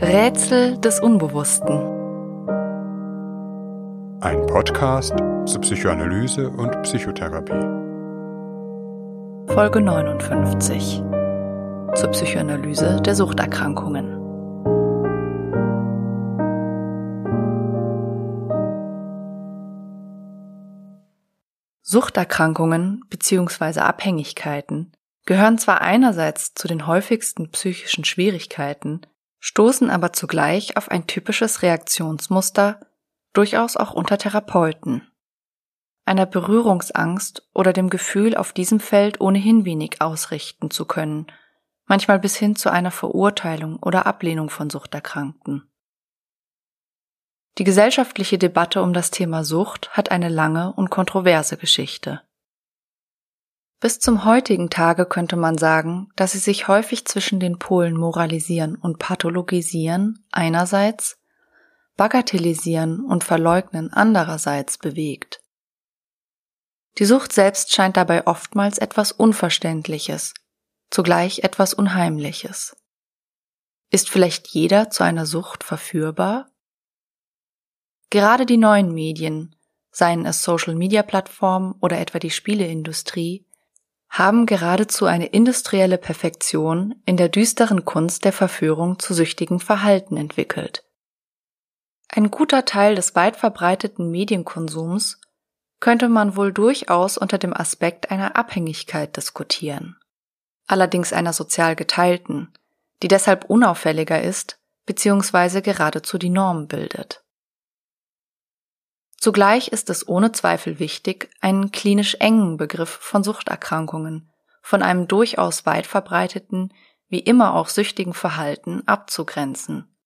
Rätsel des Unbewussten. Ein Podcast zur Psychoanalyse und Psychotherapie. Folge 59. Zur Psychoanalyse der Suchterkrankungen. Suchterkrankungen bzw. Abhängigkeiten gehören zwar einerseits zu den häufigsten psychischen Schwierigkeiten, stoßen aber zugleich auf ein typisches Reaktionsmuster, durchaus auch unter Therapeuten. Einer Berührungsangst oder dem Gefühl, auf diesem Feld ohnehin wenig ausrichten zu können, manchmal bis hin zu einer Verurteilung oder Ablehnung von Suchterkrankten. Die gesellschaftliche Debatte um das Thema Sucht hat eine lange und kontroverse Geschichte. Bis zum heutigen Tage könnte man sagen, dass sie sich häufig zwischen den Polen moralisieren und pathologisieren einerseits, bagatellisieren und verleugnen andererseits bewegt. Die Sucht selbst scheint dabei oftmals etwas Unverständliches, zugleich etwas Unheimliches. Ist vielleicht jeder zu einer Sucht verführbar? Gerade die neuen Medien, seien es Social-Media-Plattformen oder etwa die Spieleindustrie, haben geradezu eine industrielle Perfektion in der düsteren Kunst der Verführung zu süchtigen Verhalten entwickelt. Ein guter Teil des weit verbreiteten Medienkonsums könnte man wohl durchaus unter dem Aspekt einer Abhängigkeit diskutieren. Allerdings einer sozial geteilten, die deshalb unauffälliger ist bzw. geradezu die Norm bildet. Zugleich ist es ohne Zweifel wichtig, einen klinisch engen Begriff von Suchterkrankungen von einem durchaus weit verbreiteten, wie immer auch süchtigen Verhalten abzugrenzen.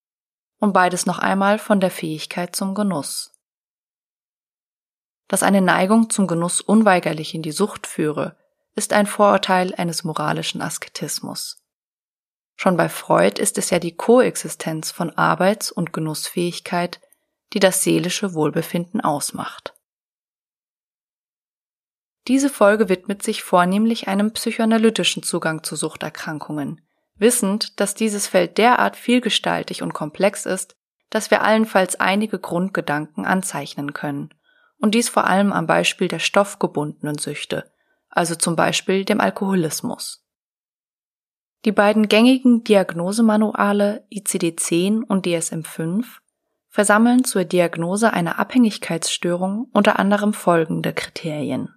Und beides noch einmal von der Fähigkeit zum Genuss. Dass eine Neigung zum Genuss unweigerlich in die Sucht führe, ist ein Vorurteil eines moralischen Asketismus. Schon bei Freud ist es ja die Koexistenz von Arbeits- und Genussfähigkeit die das seelische Wohlbefinden ausmacht. Diese Folge widmet sich vornehmlich einem psychoanalytischen Zugang zu Suchterkrankungen, wissend, dass dieses Feld derart vielgestaltig und komplex ist, dass wir allenfalls einige Grundgedanken anzeichnen können, und dies vor allem am Beispiel der stoffgebundenen Süchte, also zum Beispiel dem Alkoholismus. Die beiden gängigen Diagnosemanuale ICD-10 und DSM-5 versammeln zur Diagnose einer Abhängigkeitsstörung unter anderem folgende Kriterien.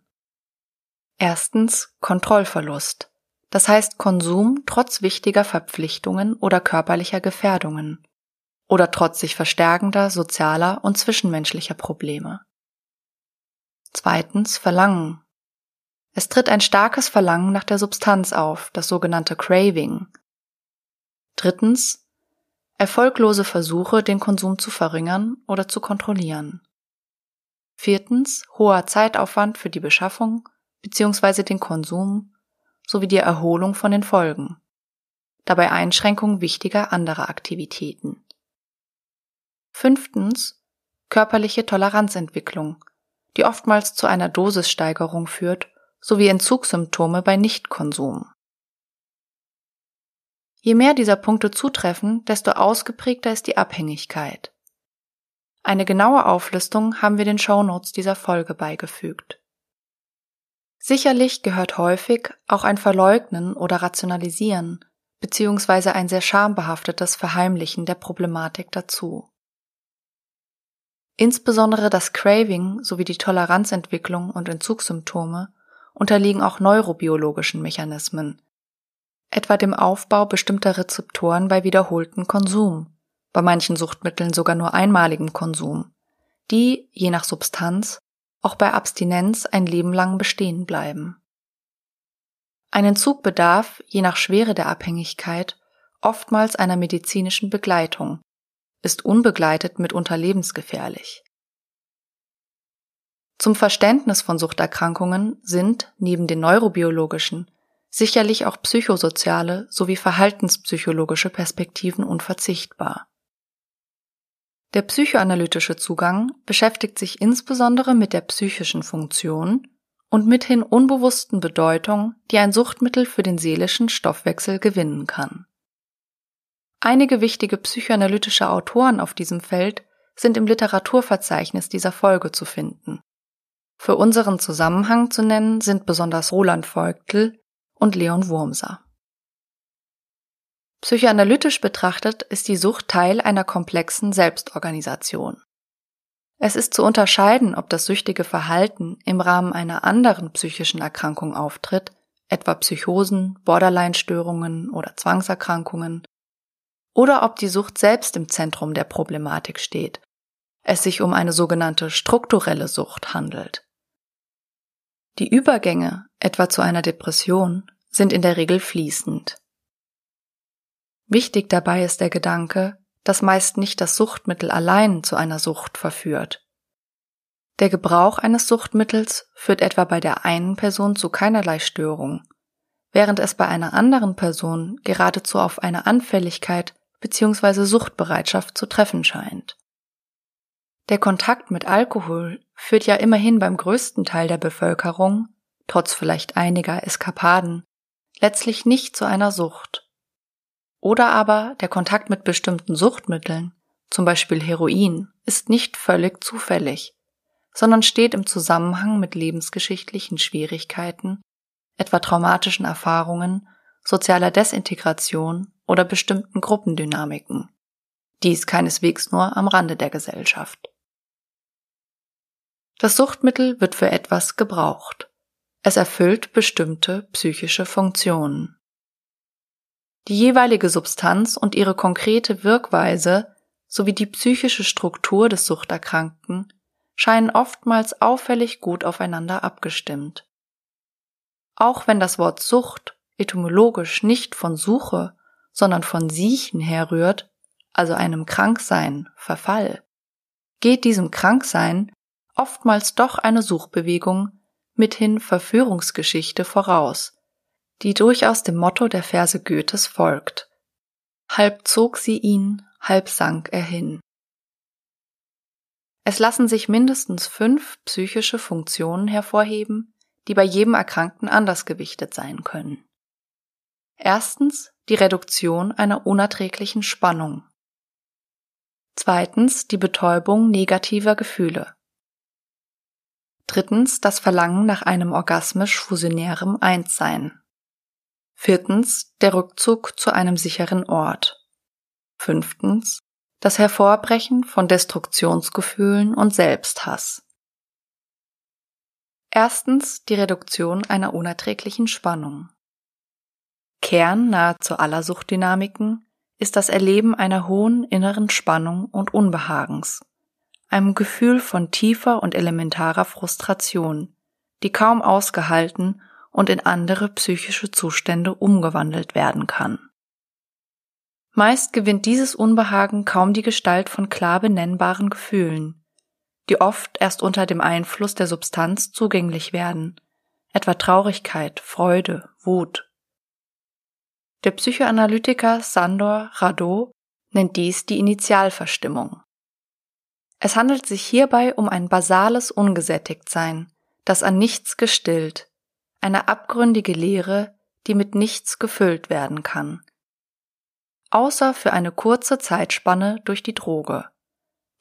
Erstens Kontrollverlust, das heißt Konsum trotz wichtiger Verpflichtungen oder körperlicher Gefährdungen oder trotz sich verstärkender sozialer und zwischenmenschlicher Probleme. Zweitens Verlangen. Es tritt ein starkes Verlangen nach der Substanz auf, das sogenannte Craving. Drittens Erfolglose Versuche, den Konsum zu verringern oder zu kontrollieren. Viertens, hoher Zeitaufwand für die Beschaffung bzw. den Konsum sowie die Erholung von den Folgen. Dabei Einschränkung wichtiger anderer Aktivitäten. Fünftens, körperliche Toleranzentwicklung, die oftmals zu einer Dosissteigerung führt, sowie Entzugssymptome bei Nichtkonsum. Je mehr dieser Punkte zutreffen, desto ausgeprägter ist die Abhängigkeit. Eine genaue Auflistung haben wir den Shownotes dieser Folge beigefügt. Sicherlich gehört häufig auch ein Verleugnen oder Rationalisieren beziehungsweise ein sehr schambehaftetes Verheimlichen der Problematik dazu. Insbesondere das Craving sowie die Toleranzentwicklung und Entzugssymptome unterliegen auch neurobiologischen Mechanismen, etwa dem Aufbau bestimmter Rezeptoren bei wiederholten Konsum, bei manchen Suchtmitteln sogar nur einmaligem Konsum, die, je nach Substanz, auch bei Abstinenz ein Leben lang bestehen bleiben. Ein Entzug bedarf, je nach Schwere der Abhängigkeit, oftmals einer medizinischen Begleitung, ist unbegleitet mitunter lebensgefährlich. Zum Verständnis von Suchterkrankungen sind, neben den neurobiologischen, sicherlich auch psychosoziale sowie verhaltenspsychologische Perspektiven unverzichtbar. Der psychoanalytische Zugang beschäftigt sich insbesondere mit der psychischen Funktion und mithin unbewussten Bedeutung, die ein Suchtmittel für den seelischen Stoffwechsel gewinnen kann. Einige wichtige psychoanalytische Autoren auf diesem Feld sind im Literaturverzeichnis dieser Folge zu finden. Für unseren Zusammenhang zu nennen sind besonders Roland Voigtl und Leon Wurmser. Psychoanalytisch betrachtet ist die Sucht Teil einer komplexen Selbstorganisation. Es ist zu unterscheiden, ob das süchtige Verhalten im Rahmen einer anderen psychischen Erkrankung auftritt, etwa Psychosen, Borderline-Störungen oder Zwangserkrankungen, oder ob die Sucht selbst im Zentrum der Problematik steht, es sich um eine sogenannte strukturelle Sucht handelt. Die Übergänge, etwa zu einer Depression, sind in der Regel fließend. Wichtig dabei ist der Gedanke, dass meist nicht das Suchtmittel allein zu einer Sucht verführt. Der Gebrauch eines Suchtmittels führt etwa bei der einen Person zu keinerlei Störung, während es bei einer anderen Person geradezu auf eine Anfälligkeit bzw. Suchtbereitschaft zu treffen scheint. Der Kontakt mit Alkohol führt ja immerhin beim größten Teil der Bevölkerung, trotz vielleicht einiger Eskapaden, letztlich nicht zu einer Sucht. Oder aber der Kontakt mit bestimmten Suchtmitteln, zum Beispiel Heroin, ist nicht völlig zufällig, sondern steht im Zusammenhang mit lebensgeschichtlichen Schwierigkeiten, etwa traumatischen Erfahrungen, sozialer Desintegration oder bestimmten Gruppendynamiken. Dies keineswegs nur am Rande der Gesellschaft. Das Suchtmittel wird für etwas gebraucht. Es erfüllt bestimmte psychische Funktionen. Die jeweilige Substanz und ihre konkrete Wirkweise sowie die psychische Struktur des Suchterkrankten scheinen oftmals auffällig gut aufeinander abgestimmt. Auch wenn das Wort Sucht etymologisch nicht von Suche, sondern von Siechen herrührt, also einem Kranksein, Verfall, geht diesem Kranksein oftmals doch eine Suchbewegung mithin Verführungsgeschichte voraus, die durchaus dem Motto der Verse Goethes folgt. Halb zog sie ihn, halb sank er hin. Es lassen sich mindestens fünf psychische Funktionen hervorheben, die bei jedem Erkrankten anders gewichtet sein können. Erstens die Reduktion einer unerträglichen Spannung. Zweitens die Betäubung negativer Gefühle. Drittens das Verlangen nach einem orgasmisch fusionärem Einssein. Viertens der Rückzug zu einem sicheren Ort. Fünftens das Hervorbrechen von Destruktionsgefühlen und Selbsthass. Erstens die Reduktion einer unerträglichen Spannung. Kern nahezu aller Suchtdynamiken ist das Erleben einer hohen inneren Spannung und Unbehagens, einem Gefühl von tiefer und elementarer Frustration, die kaum ausgehalten und in andere psychische Zustände umgewandelt werden kann. Meist gewinnt dieses Unbehagen kaum die Gestalt von klar benennbaren Gefühlen, die oft erst unter dem Einfluss der Substanz zugänglich werden, etwa Traurigkeit, Freude, Wut. Der Psychoanalytiker Sandor Radot nennt dies die Initialverstimmung. Es handelt sich hierbei um ein basales Ungesättigtsein, das an nichts gestillt, eine abgründige Leere, die mit nichts gefüllt werden kann. Außer für eine kurze Zeitspanne durch die Droge,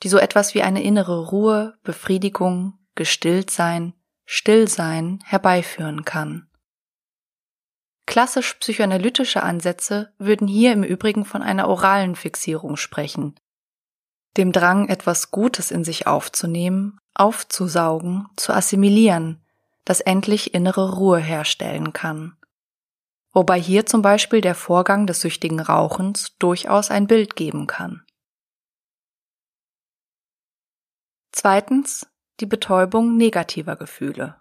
die so etwas wie eine innere Ruhe, Befriedigung, Gestilltsein, Stillsein herbeiführen kann. Klassisch psychoanalytische Ansätze würden hier im Übrigen von einer oralen Fixierung sprechen, dem Drang, etwas Gutes in sich aufzunehmen, aufzusaugen, zu assimilieren, das endlich innere Ruhe herstellen kann. Wobei hier zum Beispiel der Vorgang des süchtigen Rauchens durchaus ein Bild geben kann. Zweitens die Betäubung negativer Gefühle.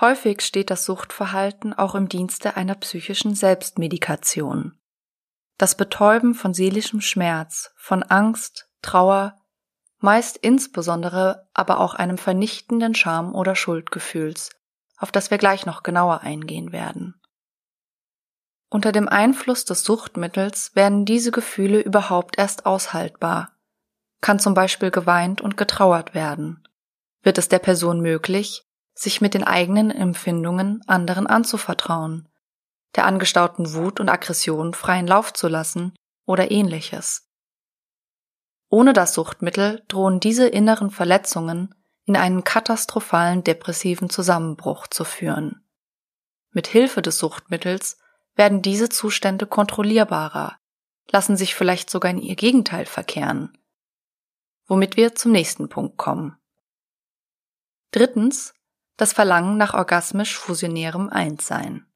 Häufig steht das Suchtverhalten auch im Dienste einer psychischen Selbstmedikation. Das Betäuben von seelischem Schmerz, von Angst, Trauer, meist insbesondere aber auch einem vernichtenden Scham- oder Schuldgefühls, auf das wir gleich noch genauer eingehen werden. Unter dem Einfluss des Suchtmittels werden diese Gefühle überhaupt erst aushaltbar. Kann zum Beispiel geweint und getrauert werden. Wird es der Person möglich, sich mit den eigenen Empfindungen anderen anzuvertrauen, der angestauten Wut und Aggression freien Lauf zu lassen oder ähnliches. Ohne das Suchtmittel drohen diese inneren Verletzungen in einen katastrophalen depressiven Zusammenbruch zu führen. Mit Hilfe des Suchtmittels werden diese Zustände kontrollierbarer, lassen sich vielleicht sogar in ihr Gegenteil verkehren. Womit wir zum nächsten Punkt kommen. Drittens, das Verlangen nach orgasmisch fusionärem Einssein.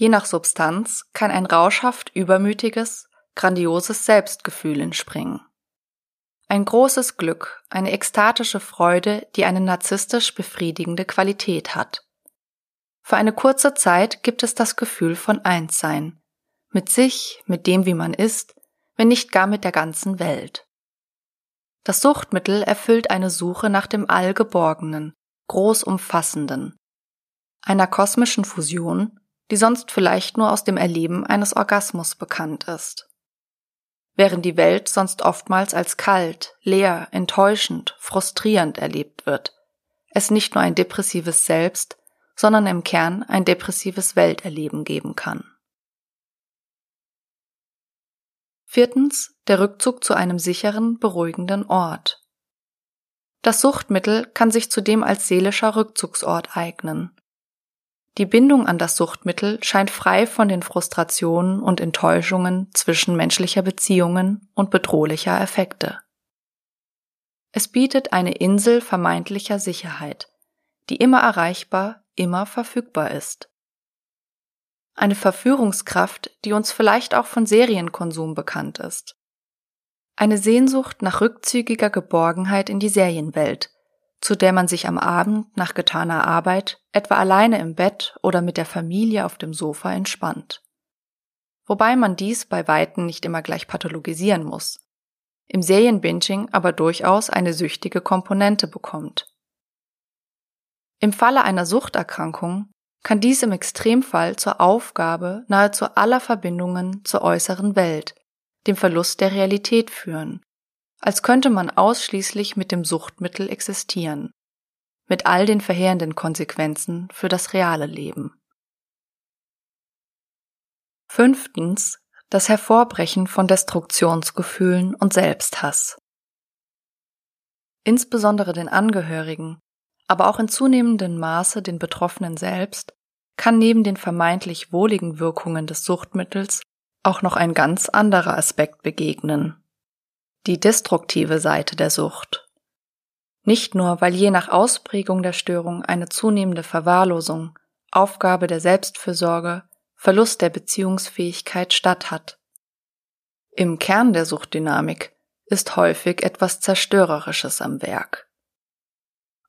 Je nach Substanz kann ein rauschhaft übermütiges, grandioses Selbstgefühl entspringen. Ein großes Glück, eine ekstatische Freude, die eine narzisstisch befriedigende Qualität hat. Für eine kurze Zeit gibt es das Gefühl von Einssein. Mit sich, mit dem, wie man ist, wenn nicht gar mit der ganzen Welt. Das Suchtmittel erfüllt eine Suche nach dem Allgeborgenen, Großumfassenden, einer kosmischen Fusion, die sonst vielleicht nur aus dem Erleben eines Orgasmus bekannt ist. Während die Welt sonst oftmals als kalt, leer, enttäuschend, frustrierend erlebt wird, es nicht nur ein depressives Selbst, sondern im Kern ein depressives Welterleben geben kann. Viertens der Rückzug zu einem sicheren, beruhigenden Ort. Das Suchtmittel kann sich zudem als seelischer Rückzugsort eignen. Die Bindung an das Suchtmittel scheint frei von den Frustrationen und Enttäuschungen zwischenmenschlicher Beziehungen und bedrohlicher Effekte. Es bietet eine Insel vermeintlicher Sicherheit, die immer erreichbar, immer verfügbar ist. Eine Verführungskraft, die uns vielleicht auch von Serienkonsum bekannt ist. Eine Sehnsucht nach rückzügiger Geborgenheit in die Serienwelt, zu der man sich am Abend nach getaner Arbeit etwa alleine im Bett oder mit der Familie auf dem Sofa entspannt. Wobei man dies bei Weitem nicht immer gleich pathologisieren muss, im Serienbinging aber durchaus eine süchtige Komponente bekommt. Im Falle einer Suchterkrankung kann dies im Extremfall zur Aufgabe nahezu aller Verbindungen zur äußeren Welt, dem Verlust der Realität führen, als könnte man ausschließlich mit dem Suchtmittel existieren, mit all den verheerenden Konsequenzen für das reale Leben. Fünftens das Hervorbrechen von Destruktionsgefühlen und Selbsthass. Insbesondere den Angehörigen, aber auch in zunehmendem Maße den Betroffenen selbst, kann neben den vermeintlich wohligen Wirkungen des Suchtmittels auch noch ein ganz anderer Aspekt begegnen. Die destruktive Seite der Sucht. Nicht nur, weil je nach Ausprägung der Störung eine zunehmende Verwahrlosung, Aufgabe der Selbstfürsorge, Verlust der Beziehungsfähigkeit statt hat. Im Kern der Suchtdynamik ist häufig etwas Zerstörerisches am Werk.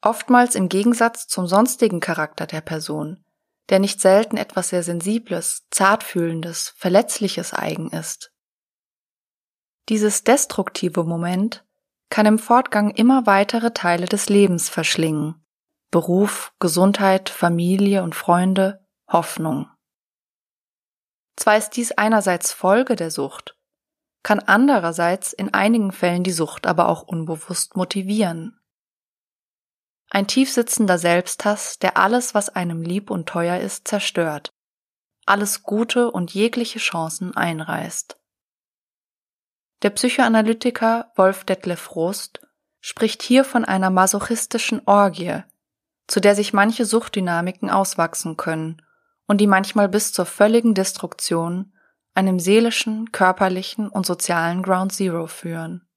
Oftmals im Gegensatz zum sonstigen Charakter der Person, der nicht selten etwas sehr Sensibles, Zartfühlendes, Verletzliches eigen ist. Dieses destruktive Moment kann im Fortgang immer weitere Teile des Lebens verschlingen. Beruf, Gesundheit, Familie und Freunde, Hoffnung. Zwar ist dies einerseits Folge der Sucht, kann andererseits in einigen Fällen die Sucht aber auch unbewusst motivieren. Ein tiefsitzender Selbsthass, der alles, was einem lieb und teuer ist, zerstört, alles Gute und jegliche Chancen einreißt. Der Psychoanalytiker Wolf Detlef Rost spricht hier von einer masochistischen Orgie, zu der sich manche Suchtdynamiken auswachsen können und die manchmal bis zur völligen Destruktion, einem seelischen, körperlichen und sozialen Ground Zero führen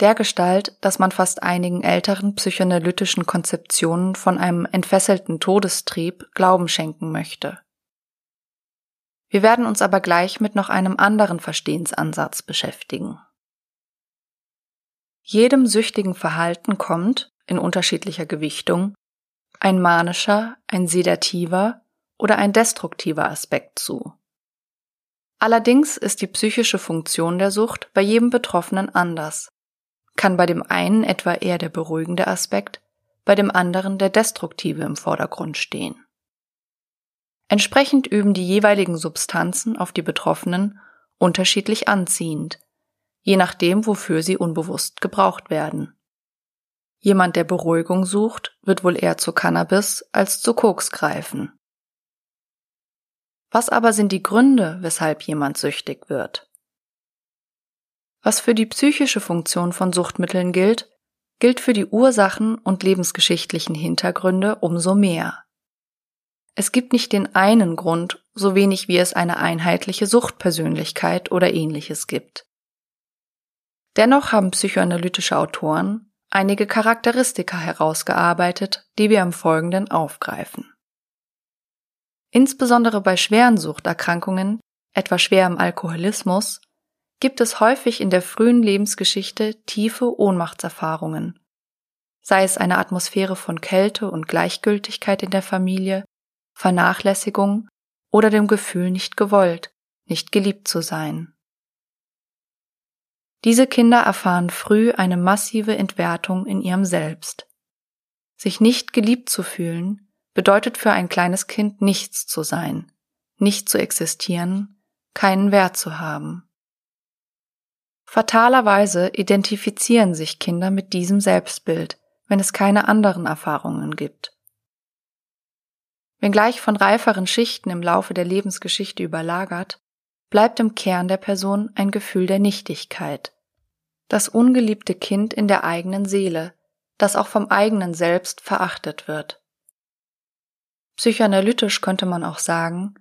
der Gestalt, dass man fast einigen älteren psychoanalytischen Konzeptionen von einem entfesselten Todestrieb Glauben schenken möchte. Wir werden uns aber gleich mit noch einem anderen Verstehensansatz beschäftigen. Jedem süchtigen Verhalten kommt, in unterschiedlicher Gewichtung, ein manischer, ein sedativer oder ein destruktiver Aspekt zu. Allerdings ist die psychische Funktion der Sucht bei jedem Betroffenen anders kann bei dem einen etwa eher der beruhigende Aspekt, bei dem anderen der destruktive im Vordergrund stehen. Entsprechend üben die jeweiligen Substanzen auf die Betroffenen unterschiedlich anziehend, je nachdem, wofür sie unbewusst gebraucht werden. Jemand, der Beruhigung sucht, wird wohl eher zu Cannabis als zu Koks greifen. Was aber sind die Gründe, weshalb jemand süchtig wird? Was für die psychische Funktion von Suchtmitteln gilt, gilt für die Ursachen und lebensgeschichtlichen Hintergründe umso mehr. Es gibt nicht den einen Grund, so wenig wie es eine einheitliche Suchtpersönlichkeit oder ähnliches gibt. Dennoch haben psychoanalytische Autoren einige Charakteristika herausgearbeitet, die wir im Folgenden aufgreifen. Insbesondere bei schweren Suchterkrankungen, etwa schwerem Alkoholismus, gibt es häufig in der frühen Lebensgeschichte tiefe Ohnmachtserfahrungen, sei es eine Atmosphäre von Kälte und Gleichgültigkeit in der Familie, Vernachlässigung oder dem Gefühl, nicht gewollt, nicht geliebt zu sein. Diese Kinder erfahren früh eine massive Entwertung in ihrem Selbst. Sich nicht geliebt zu fühlen, bedeutet für ein kleines Kind nichts zu sein, nicht zu existieren, keinen Wert zu haben. Fatalerweise identifizieren sich Kinder mit diesem Selbstbild, wenn es keine anderen Erfahrungen gibt. Wenngleich von reiferen Schichten im Laufe der Lebensgeschichte überlagert, bleibt im Kern der Person ein Gefühl der Nichtigkeit. Das ungeliebte Kind in der eigenen Seele, das auch vom eigenen Selbst verachtet wird. Psychoanalytisch könnte man auch sagen,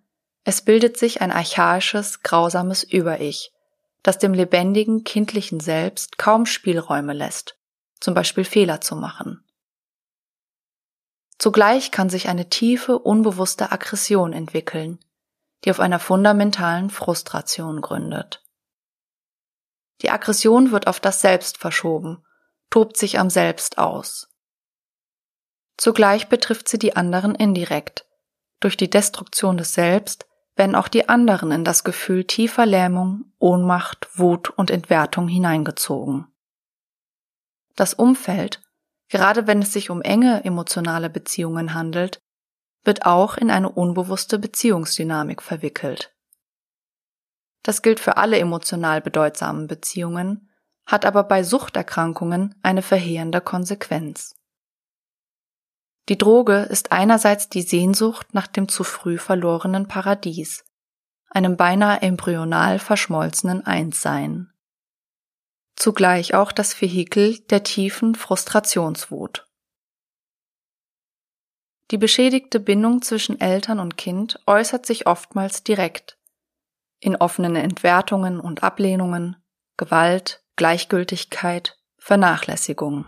es bildet sich ein archaisches, grausames Über-Ich, das dem lebendigen, kindlichen Selbst kaum Spielräume lässt, zum Beispiel Fehler zu machen. Zugleich kann sich eine tiefe, unbewusste Aggression entwickeln, die auf einer fundamentalen Frustration gründet. Die Aggression wird auf das Selbst verschoben, tobt sich am Selbst aus. Zugleich betrifft sie die anderen indirekt. Durch die Destruktion des Selbst werden auch die anderen in das Gefühl tiefer Lähmung, Ohnmacht, Wut und Entwertung hineingezogen. Das Umfeld, gerade wenn es sich um enge emotionale Beziehungen handelt, wird auch in eine unbewusste Beziehungsdynamik verwickelt. Das gilt für alle emotional bedeutsamen Beziehungen, hat aber bei Suchterkrankungen eine verheerende Konsequenz. Die Droge ist einerseits die Sehnsucht nach dem zu früh verlorenen Paradies, einem beinahe embryonal verschmolzenen Einssein. Zugleich auch das Vehikel der tiefen Frustrationswut. Die beschädigte Bindung zwischen Eltern und Kind äußert sich oftmals direkt in offenen Entwertungen und Ablehnungen, Gewalt, Gleichgültigkeit, Vernachlässigung.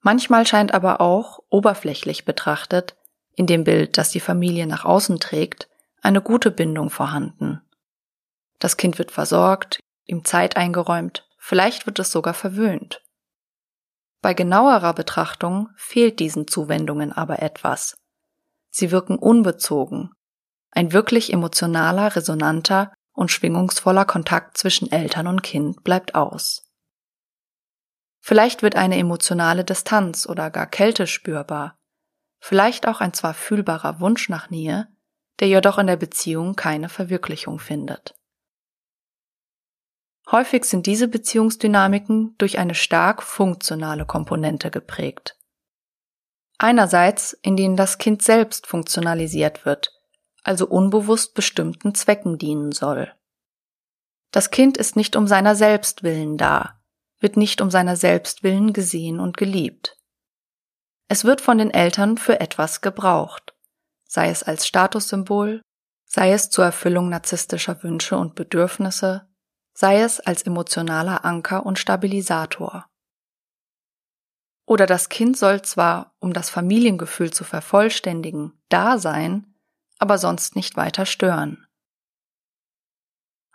Manchmal scheint aber auch, oberflächlich betrachtet, in dem Bild, das die Familie nach außen trägt, eine gute Bindung vorhanden. Das Kind wird versorgt, ihm Zeit eingeräumt, vielleicht wird es sogar verwöhnt. Bei genauerer Betrachtung fehlt diesen Zuwendungen aber etwas. Sie wirken unbezogen. Ein wirklich emotionaler, resonanter und schwingungsvoller Kontakt zwischen Eltern und Kind bleibt aus. Vielleicht wird eine emotionale Distanz oder gar Kälte spürbar, vielleicht auch ein zwar fühlbarer Wunsch nach Nähe, der jedoch in der Beziehung keine Verwirklichung findet. Häufig sind diese Beziehungsdynamiken durch eine stark funktionale Komponente geprägt. Einerseits, in denen das Kind selbst funktionalisiert wird, also unbewusst bestimmten Zwecken dienen soll. Das Kind ist nicht um seiner selbst willen da, wird nicht um seiner selbst willen gesehen und geliebt. Es wird von den Eltern für etwas gebraucht, sei es als Statussymbol, sei es zur Erfüllung narzisstischer Wünsche und Bedürfnisse, sei es als emotionaler Anker und Stabilisator. Oder das Kind soll zwar, um das Familiengefühl zu vervollständigen, da sein, aber sonst nicht weiter stören.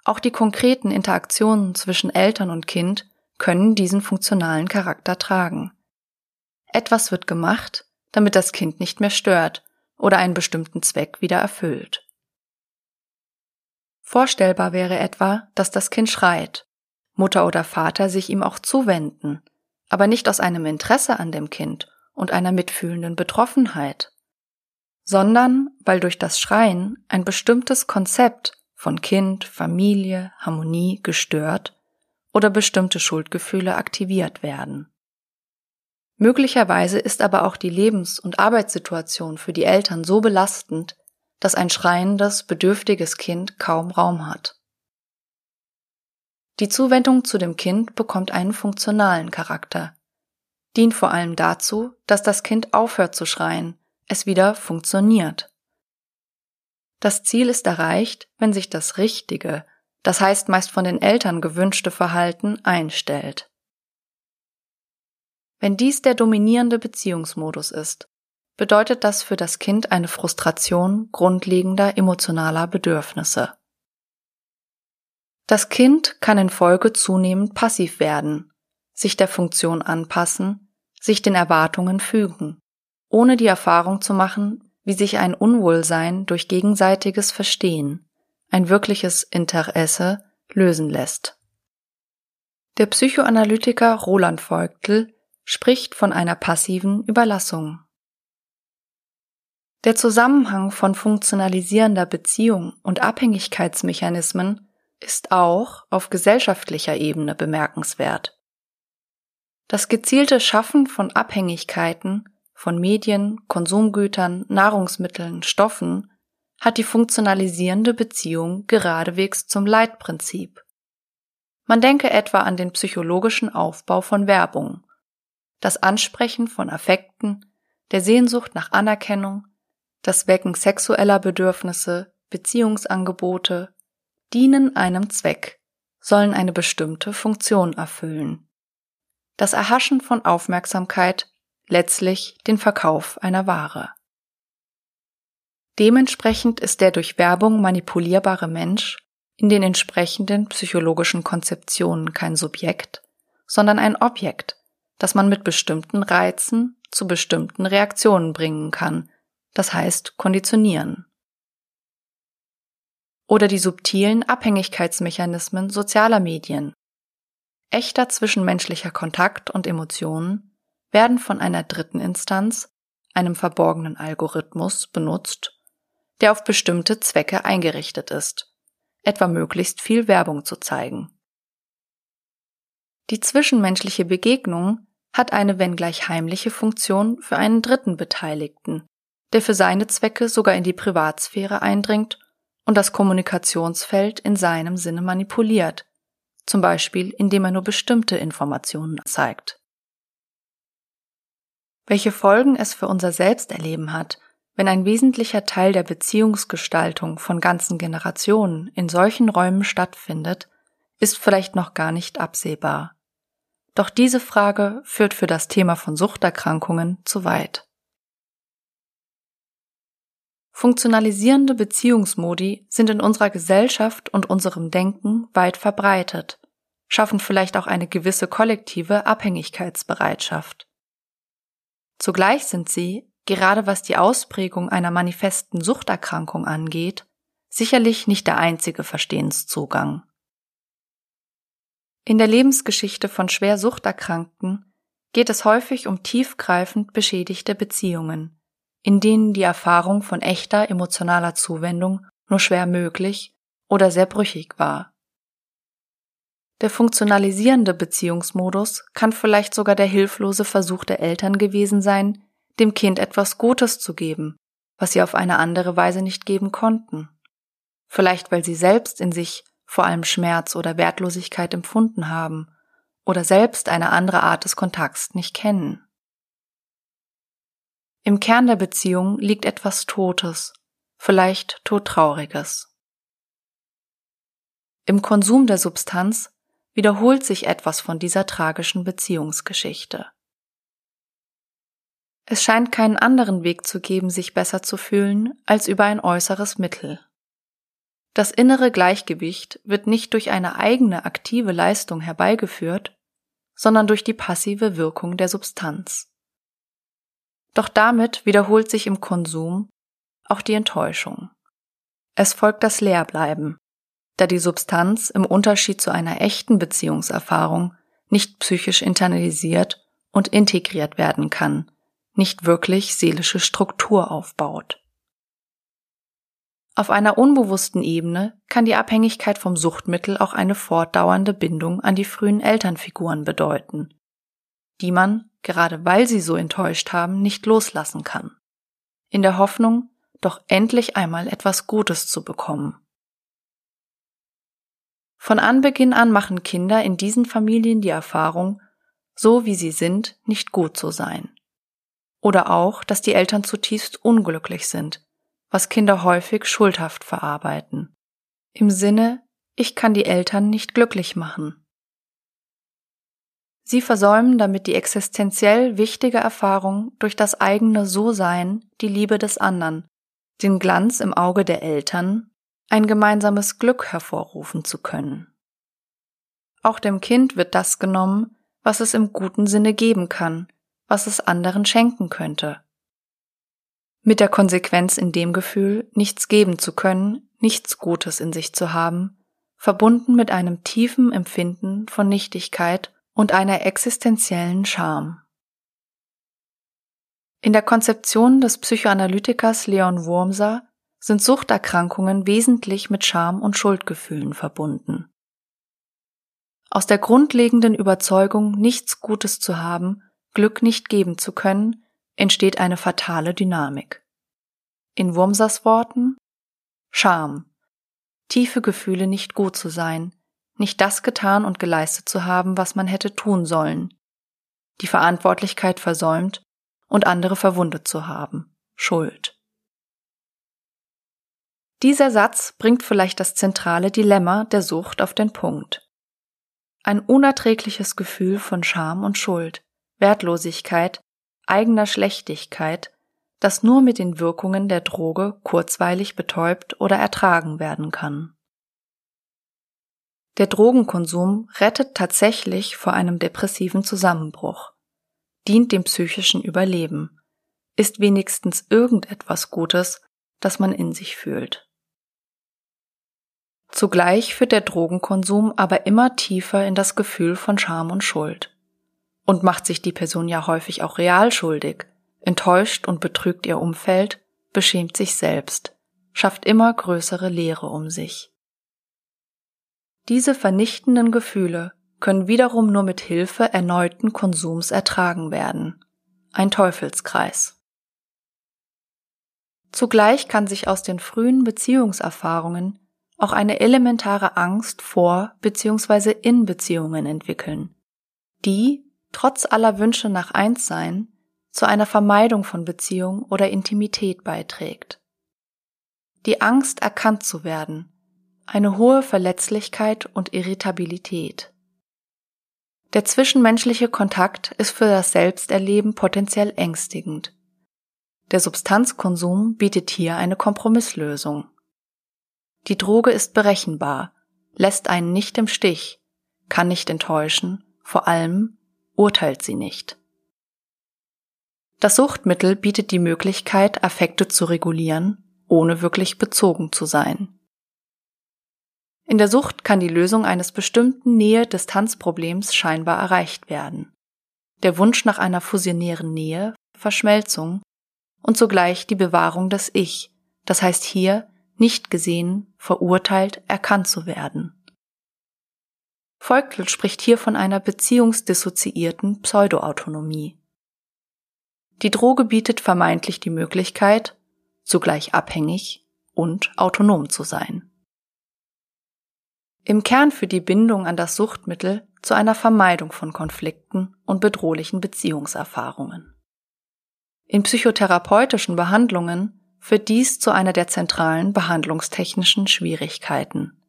Auch die konkreten Interaktionen zwischen Eltern und Kind können diesen funktionalen Charakter tragen. Etwas wird gemacht, damit das Kind nicht mehr stört oder einen bestimmten Zweck wieder erfüllt. Vorstellbar wäre etwa, dass das Kind schreit, Mutter oder Vater sich ihm auch zuwenden, aber nicht aus einem Interesse an dem Kind und einer mitfühlenden Betroffenheit, sondern weil durch das Schreien ein bestimmtes Konzept von Kind, Familie, Harmonie gestört oder bestimmte Schuldgefühle aktiviert werden. Möglicherweise ist aber auch die Lebens- und Arbeitssituation für die Eltern so belastend, dass ein schreiendes, bedürftiges Kind kaum Raum hat. Die Zuwendung zu dem Kind bekommt einen funktionalen Charakter, dient vor allem dazu, dass das Kind aufhört zu schreien, es wieder funktioniert. Das Ziel ist erreicht, wenn sich das richtige, das heißt meist von den Eltern gewünschte Verhalten einstellt. Wenn dies der dominierende Beziehungsmodus ist, bedeutet das für das Kind eine Frustration grundlegender emotionaler Bedürfnisse. Das Kind kann in Folge zunehmend passiv werden, sich der Funktion anpassen, sich den Erwartungen fügen, ohne die Erfahrung zu machen, wie sich ein Unwohlsein durch gegenseitiges Verstehen, ein wirkliches Interesse lösen lässt. Der Psychoanalytiker Roland Voigtl spricht von einer passiven Überlassung. Der Zusammenhang von funktionalisierender Beziehung und Abhängigkeitsmechanismen ist auch auf gesellschaftlicher Ebene bemerkenswert. Das gezielte Schaffen von Abhängigkeiten von Medien, Konsumgütern, Nahrungsmitteln, Stoffen hat die funktionalisierende Beziehung geradewegs zum Leitprinzip. Man denke etwa an den psychologischen Aufbau von Werbung, das Ansprechen von Affekten, der Sehnsucht nach Anerkennung, das Wecken sexueller Bedürfnisse, Beziehungsangebote, dienen einem Zweck, sollen eine bestimmte Funktion erfüllen. Das Erhaschen von Aufmerksamkeit, letztlich den Verkauf einer Ware. Dementsprechend ist der durch Werbung manipulierbare Mensch in den entsprechenden psychologischen Konzeptionen kein Subjekt, sondern ein Objekt, das man mit bestimmten Reizen zu bestimmten Reaktionen bringen kann, das heißt konditionieren oder die subtilen Abhängigkeitsmechanismen sozialer Medien. Echter zwischenmenschlicher Kontakt und Emotionen werden von einer dritten Instanz, einem verborgenen Algorithmus, benutzt, der auf bestimmte Zwecke eingerichtet ist, etwa möglichst viel Werbung zu zeigen. Die zwischenmenschliche Begegnung hat eine wenngleich heimliche Funktion für einen dritten Beteiligten, der für seine Zwecke sogar in die Privatsphäre eindringt und das Kommunikationsfeld in seinem Sinne manipuliert, zum Beispiel indem er nur bestimmte Informationen zeigt. Welche Folgen es für unser Selbsterleben hat, wenn ein wesentlicher Teil der Beziehungsgestaltung von ganzen Generationen in solchen Räumen stattfindet, ist vielleicht noch gar nicht absehbar. Doch diese Frage führt für das Thema von Suchterkrankungen zu weit. Funktionalisierende Beziehungsmodi sind in unserer Gesellschaft und unserem Denken weit verbreitet, schaffen vielleicht auch eine gewisse kollektive Abhängigkeitsbereitschaft. Zugleich sind sie, gerade was die Ausprägung einer manifesten Suchterkrankung angeht, sicherlich nicht der einzige Verstehenszugang. In der Lebensgeschichte von schwer Suchterkrankten geht es häufig um tiefgreifend beschädigte Beziehungen, in denen die Erfahrung von echter emotionaler Zuwendung nur schwer möglich oder sehr brüchig war. Der funktionalisierende Beziehungsmodus kann vielleicht sogar der hilflose Versuch der Eltern gewesen sein, dem Kind etwas Gutes zu geben, was sie auf eine andere Weise nicht geben konnten. Vielleicht weil sie selbst in sich vor allem Schmerz oder Wertlosigkeit empfunden haben oder selbst eine andere Art des Kontakts nicht kennen. Im Kern der Beziehung liegt etwas Totes, vielleicht Todtrauriges. Im Konsum der Substanz wiederholt sich etwas von dieser tragischen Beziehungsgeschichte. Es scheint keinen anderen Weg zu geben, sich besser zu fühlen, als über ein äußeres Mittel. Das innere Gleichgewicht wird nicht durch eine eigene aktive Leistung herbeigeführt, sondern durch die passive Wirkung der Substanz. Doch damit wiederholt sich im Konsum auch die Enttäuschung. Es folgt das Leerbleiben, da die Substanz im Unterschied zu einer echten Beziehungserfahrung nicht psychisch internalisiert und integriert werden kann, nicht wirklich seelische Struktur aufbaut. Auf einer unbewussten Ebene kann die Abhängigkeit vom Suchtmittel auch eine fortdauernde Bindung an die frühen Elternfiguren bedeuten, die man, gerade weil sie so enttäuscht haben, nicht loslassen kann. In der Hoffnung, doch endlich einmal etwas Gutes zu bekommen. Von Anbeginn an machen Kinder in diesen Familien die Erfahrung, so wie sie sind, nicht gut zu sein. Oder auch, dass die Eltern zutiefst unglücklich sind, was Kinder häufig schuldhaft verarbeiten. Im Sinne, ich kann die Eltern nicht glücklich machen. Sie versäumen damit die existenziell wichtige Erfahrung durch das eigene So-Sein, die Liebe des anderen, den Glanz im Auge der Eltern, ein gemeinsames Glück hervorrufen zu können. Auch dem Kind wird das genommen, was es im guten Sinne geben kann, was es anderen schenken könnte. Mit der Konsequenz in dem Gefühl, nichts geben zu können, nichts Gutes in sich zu haben, verbunden mit einem tiefen Empfinden von Nichtigkeit und einer existenziellen Scham. In der Konzeption des Psychoanalytikers Leon Wurmser sind Suchterkrankungen wesentlich mit Scham und Schuldgefühlen verbunden. Aus der grundlegenden Überzeugung, nichts Gutes zu haben, Glück nicht geben zu können, entsteht eine fatale Dynamik. In Wurmsers Worten Scham, tiefe Gefühle nicht gut zu sein, nicht das getan und geleistet zu haben, was man hätte tun sollen, die Verantwortlichkeit versäumt und andere verwundet zu haben, Schuld. Dieser Satz bringt vielleicht das zentrale Dilemma der Sucht auf den Punkt. Ein unerträgliches Gefühl von Scham und Schuld, Wertlosigkeit, eigener Schlechtigkeit, das nur mit den Wirkungen der Droge kurzweilig betäubt oder ertragen werden kann. Der Drogenkonsum rettet tatsächlich vor einem depressiven Zusammenbruch, dient dem psychischen Überleben, ist wenigstens irgendetwas Gutes, das man in sich fühlt. Zugleich führt der Drogenkonsum aber immer tiefer in das Gefühl von Scham und Schuld und macht sich die Person ja häufig auch real schuldig, enttäuscht und betrügt ihr Umfeld, beschämt sich selbst, schafft immer größere Leere um sich. Diese vernichtenden Gefühle können wiederum nur mit Hilfe erneuten Konsums ertragen werden. Ein Teufelskreis. Zugleich kann sich aus den frühen Beziehungserfahrungen auch eine elementare Angst vor bzw. in Beziehungen entwickeln, die trotz aller Wünsche nach Einssein zu einer Vermeidung von Beziehung oder Intimität beiträgt. Die Angst, erkannt zu werden, eine hohe Verletzlichkeit und Irritabilität. Der zwischenmenschliche Kontakt ist für das Selbsterleben potenziell ängstigend. Der Substanzkonsum bietet hier eine Kompromisslösung. Die Droge ist berechenbar, lässt einen nicht im Stich, kann nicht enttäuschen, vor allem urteilt sie nicht. Das Suchtmittel bietet die Möglichkeit, Affekte zu regulieren, ohne wirklich bezogen zu sein. In der Sucht kann die Lösung eines bestimmten Nähe-Distanz-Problems scheinbar erreicht werden. Der Wunsch nach einer fusionären Nähe, Verschmelzung und zugleich die Bewahrung des Ich, das heißt hier nicht gesehen, verurteilt, erkannt zu werden. Volkl spricht hier von einer beziehungsdissoziierten Pseudoautonomie. Die Droge bietet vermeintlich die Möglichkeit, zugleich abhängig und autonom zu sein. Im Kern führt die Bindung an das Suchtmittel zu einer Vermeidung von Konflikten und bedrohlichen Beziehungserfahrungen. In psychotherapeutischen Behandlungen führt dies zu einer der zentralen behandlungstechnischen Schwierigkeiten.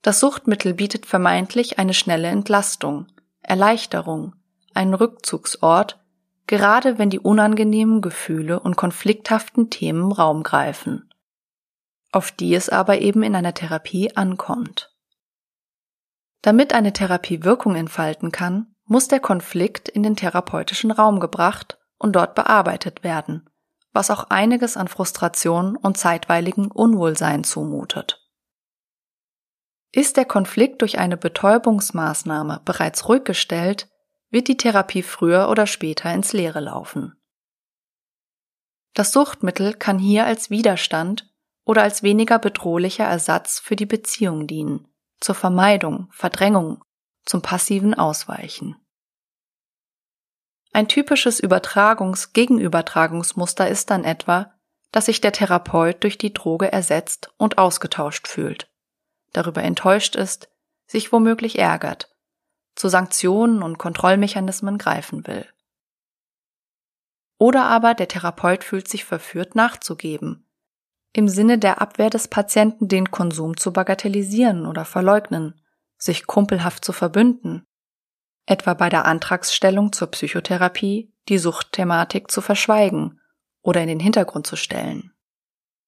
Das Suchtmittel bietet vermeintlich eine schnelle Entlastung, Erleichterung, einen Rückzugsort, gerade wenn die unangenehmen Gefühle und konflikthaften Themen Raum greifen, auf die es aber eben in einer Therapie ankommt. Damit eine Therapie Wirkung entfalten kann, muss der Konflikt in den therapeutischen Raum gebracht und dort bearbeitet werden, was auch einiges an Frustration und zeitweiligen Unwohlsein zumutet. Ist der Konflikt durch eine Betäubungsmaßnahme bereits ruhig gestellt, wird die Therapie früher oder später ins Leere laufen. Das Suchtmittel kann hier als Widerstand oder als weniger bedrohlicher Ersatz für die Beziehung dienen, zur Vermeidung, Verdrängung, zum passiven Ausweichen. Ein typisches Übertragungs-Gegenübertragungsmuster ist dann etwa, dass sich der Therapeut durch die Droge ersetzt und ausgetauscht fühlt, darüber enttäuscht ist, sich womöglich ärgert, zu Sanktionen und Kontrollmechanismen greifen will. Oder aber der Therapeut fühlt sich verführt nachzugeben, im Sinne der Abwehr des Patienten den Konsum zu bagatellisieren oder verleugnen, sich kumpelhaft zu verbünden, etwa bei der Antragsstellung zur Psychotherapie die Suchtthematik zu verschweigen oder in den Hintergrund zu stellen.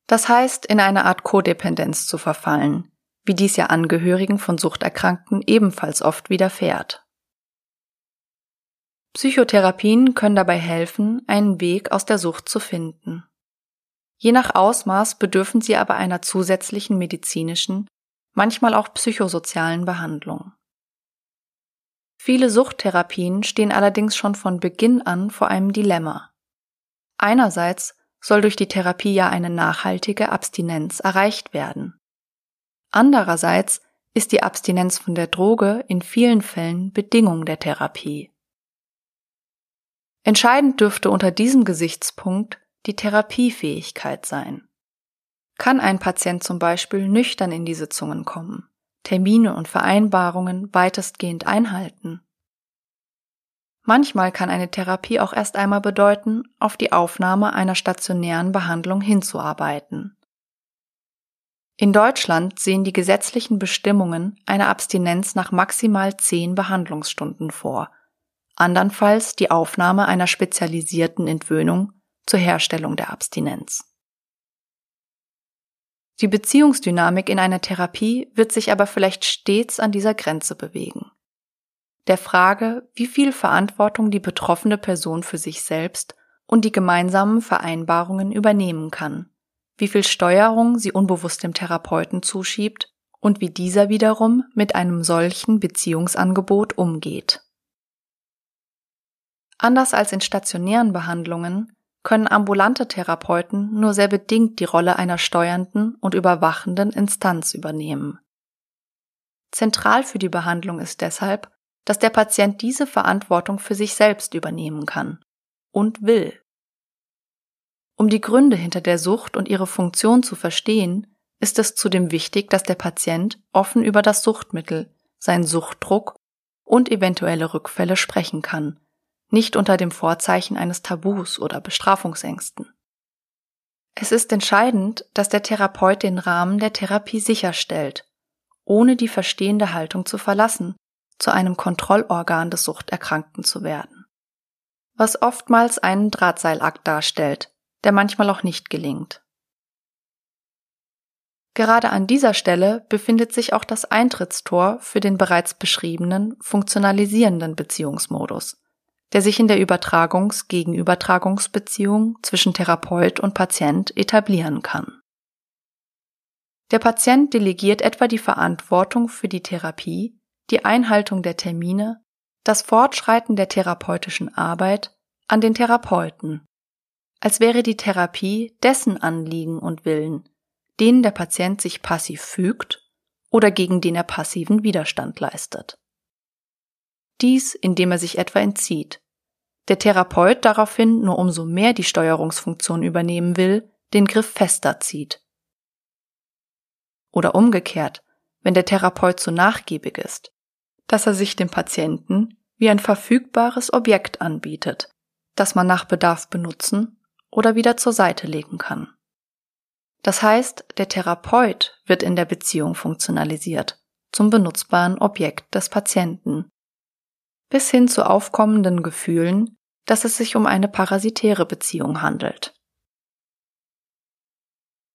Das heißt, in eine Art Kodependenz zu verfallen, wie dies ja Angehörigen von Suchterkrankten ebenfalls oft widerfährt. Psychotherapien können dabei helfen, einen Weg aus der Sucht zu finden. Je nach Ausmaß bedürfen sie aber einer zusätzlichen medizinischen, manchmal auch psychosozialen Behandlung. Viele Suchttherapien stehen allerdings schon von Beginn an vor einem Dilemma. Einerseits soll durch die Therapie ja eine nachhaltige Abstinenz erreicht werden. Andererseits ist die Abstinenz von der Droge in vielen Fällen Bedingung der Therapie. Entscheidend dürfte unter diesem Gesichtspunkt die Therapiefähigkeit sein. Kann ein Patient zum Beispiel nüchtern in die Sitzungen kommen, Termine und Vereinbarungen weitestgehend einhalten? Manchmal kann eine Therapie auch erst einmal bedeuten, auf die Aufnahme einer stationären Behandlung hinzuarbeiten. In Deutschland sehen die gesetzlichen Bestimmungen eine Abstinenz nach maximal zehn Behandlungsstunden vor, andernfalls die Aufnahme einer spezialisierten Entwöhnung zur Herstellung der Abstinenz. Die Beziehungsdynamik in einer Therapie wird sich aber vielleicht stets an dieser Grenze bewegen. Der Frage, wie viel Verantwortung die betroffene Person für sich selbst und die gemeinsamen Vereinbarungen übernehmen kann, wie viel Steuerung sie unbewusst dem Therapeuten zuschiebt und wie dieser wiederum mit einem solchen Beziehungsangebot umgeht. Anders als in stationären Behandlungen können ambulante Therapeuten nur sehr bedingt die Rolle einer steuernden und überwachenden Instanz übernehmen. Zentral für die Behandlung ist deshalb, dass der Patient diese Verantwortung für sich selbst übernehmen kann und will. Um die Gründe hinter der Sucht und ihre Funktion zu verstehen, ist es zudem wichtig, dass der Patient offen über das Suchtmittel, seinen Suchtdruck und eventuelle Rückfälle sprechen kann nicht unter dem Vorzeichen eines Tabus oder Bestrafungsängsten. Es ist entscheidend, dass der Therapeut den Rahmen der Therapie sicherstellt, ohne die verstehende Haltung zu verlassen, zu einem Kontrollorgan des Suchterkrankten zu werden. Was oftmals einen Drahtseilakt darstellt, der manchmal auch nicht gelingt. Gerade an dieser Stelle befindet sich auch das Eintrittstor für den bereits beschriebenen funktionalisierenden Beziehungsmodus, der sich in der Übertragungs-Gegenübertragungsbeziehung zwischen Therapeut und Patient etablieren kann. Der Patient delegiert etwa die Verantwortung für die Therapie, die Einhaltung der Termine, das Fortschreiten der therapeutischen Arbeit an den Therapeuten, als wäre die Therapie dessen Anliegen und Willen, denen der Patient sich passiv fügt oder gegen den er passiven Widerstand leistet. Dies, indem er sich etwa entzieht. Der Therapeut daraufhin nur umso mehr die Steuerungsfunktion übernehmen will, den Griff fester zieht. Oder umgekehrt, wenn der Therapeut zu nachgiebig ist, dass er sich dem Patienten wie ein verfügbares Objekt anbietet, das man nach Bedarf benutzen oder wieder zur Seite legen kann. Das heißt, der Therapeut wird in der Beziehung funktionalisiert, zum benutzbaren Objekt des Patienten bis hin zu aufkommenden Gefühlen, dass es sich um eine parasitäre Beziehung handelt.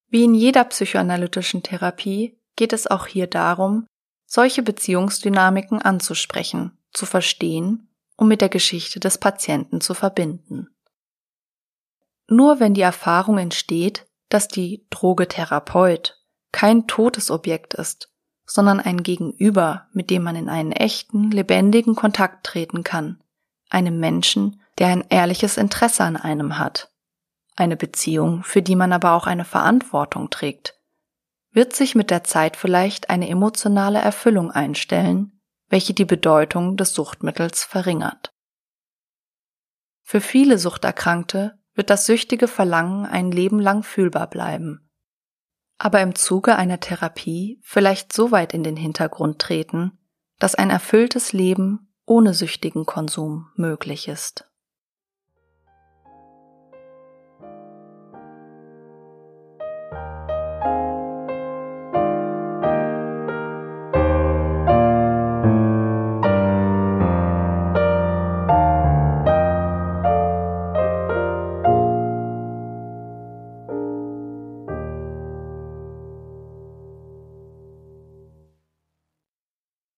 Wie in jeder psychoanalytischen Therapie geht es auch hier darum, solche Beziehungsdynamiken anzusprechen, zu verstehen und mit der Geschichte des Patienten zu verbinden. Nur wenn die Erfahrung entsteht, dass die Drogetherapeut kein totes Objekt ist, sondern ein Gegenüber, mit dem man in einen echten, lebendigen Kontakt treten kann, einem Menschen, der ein ehrliches Interesse an einem hat, eine Beziehung, für die man aber auch eine Verantwortung trägt, wird sich mit der Zeit vielleicht eine emotionale Erfüllung einstellen, welche die Bedeutung des Suchtmittels verringert. Für viele Suchterkrankte wird das süchtige Verlangen ein Leben lang fühlbar bleiben, aber im Zuge einer Therapie vielleicht so weit in den Hintergrund treten, dass ein erfülltes Leben ohne süchtigen Konsum möglich ist.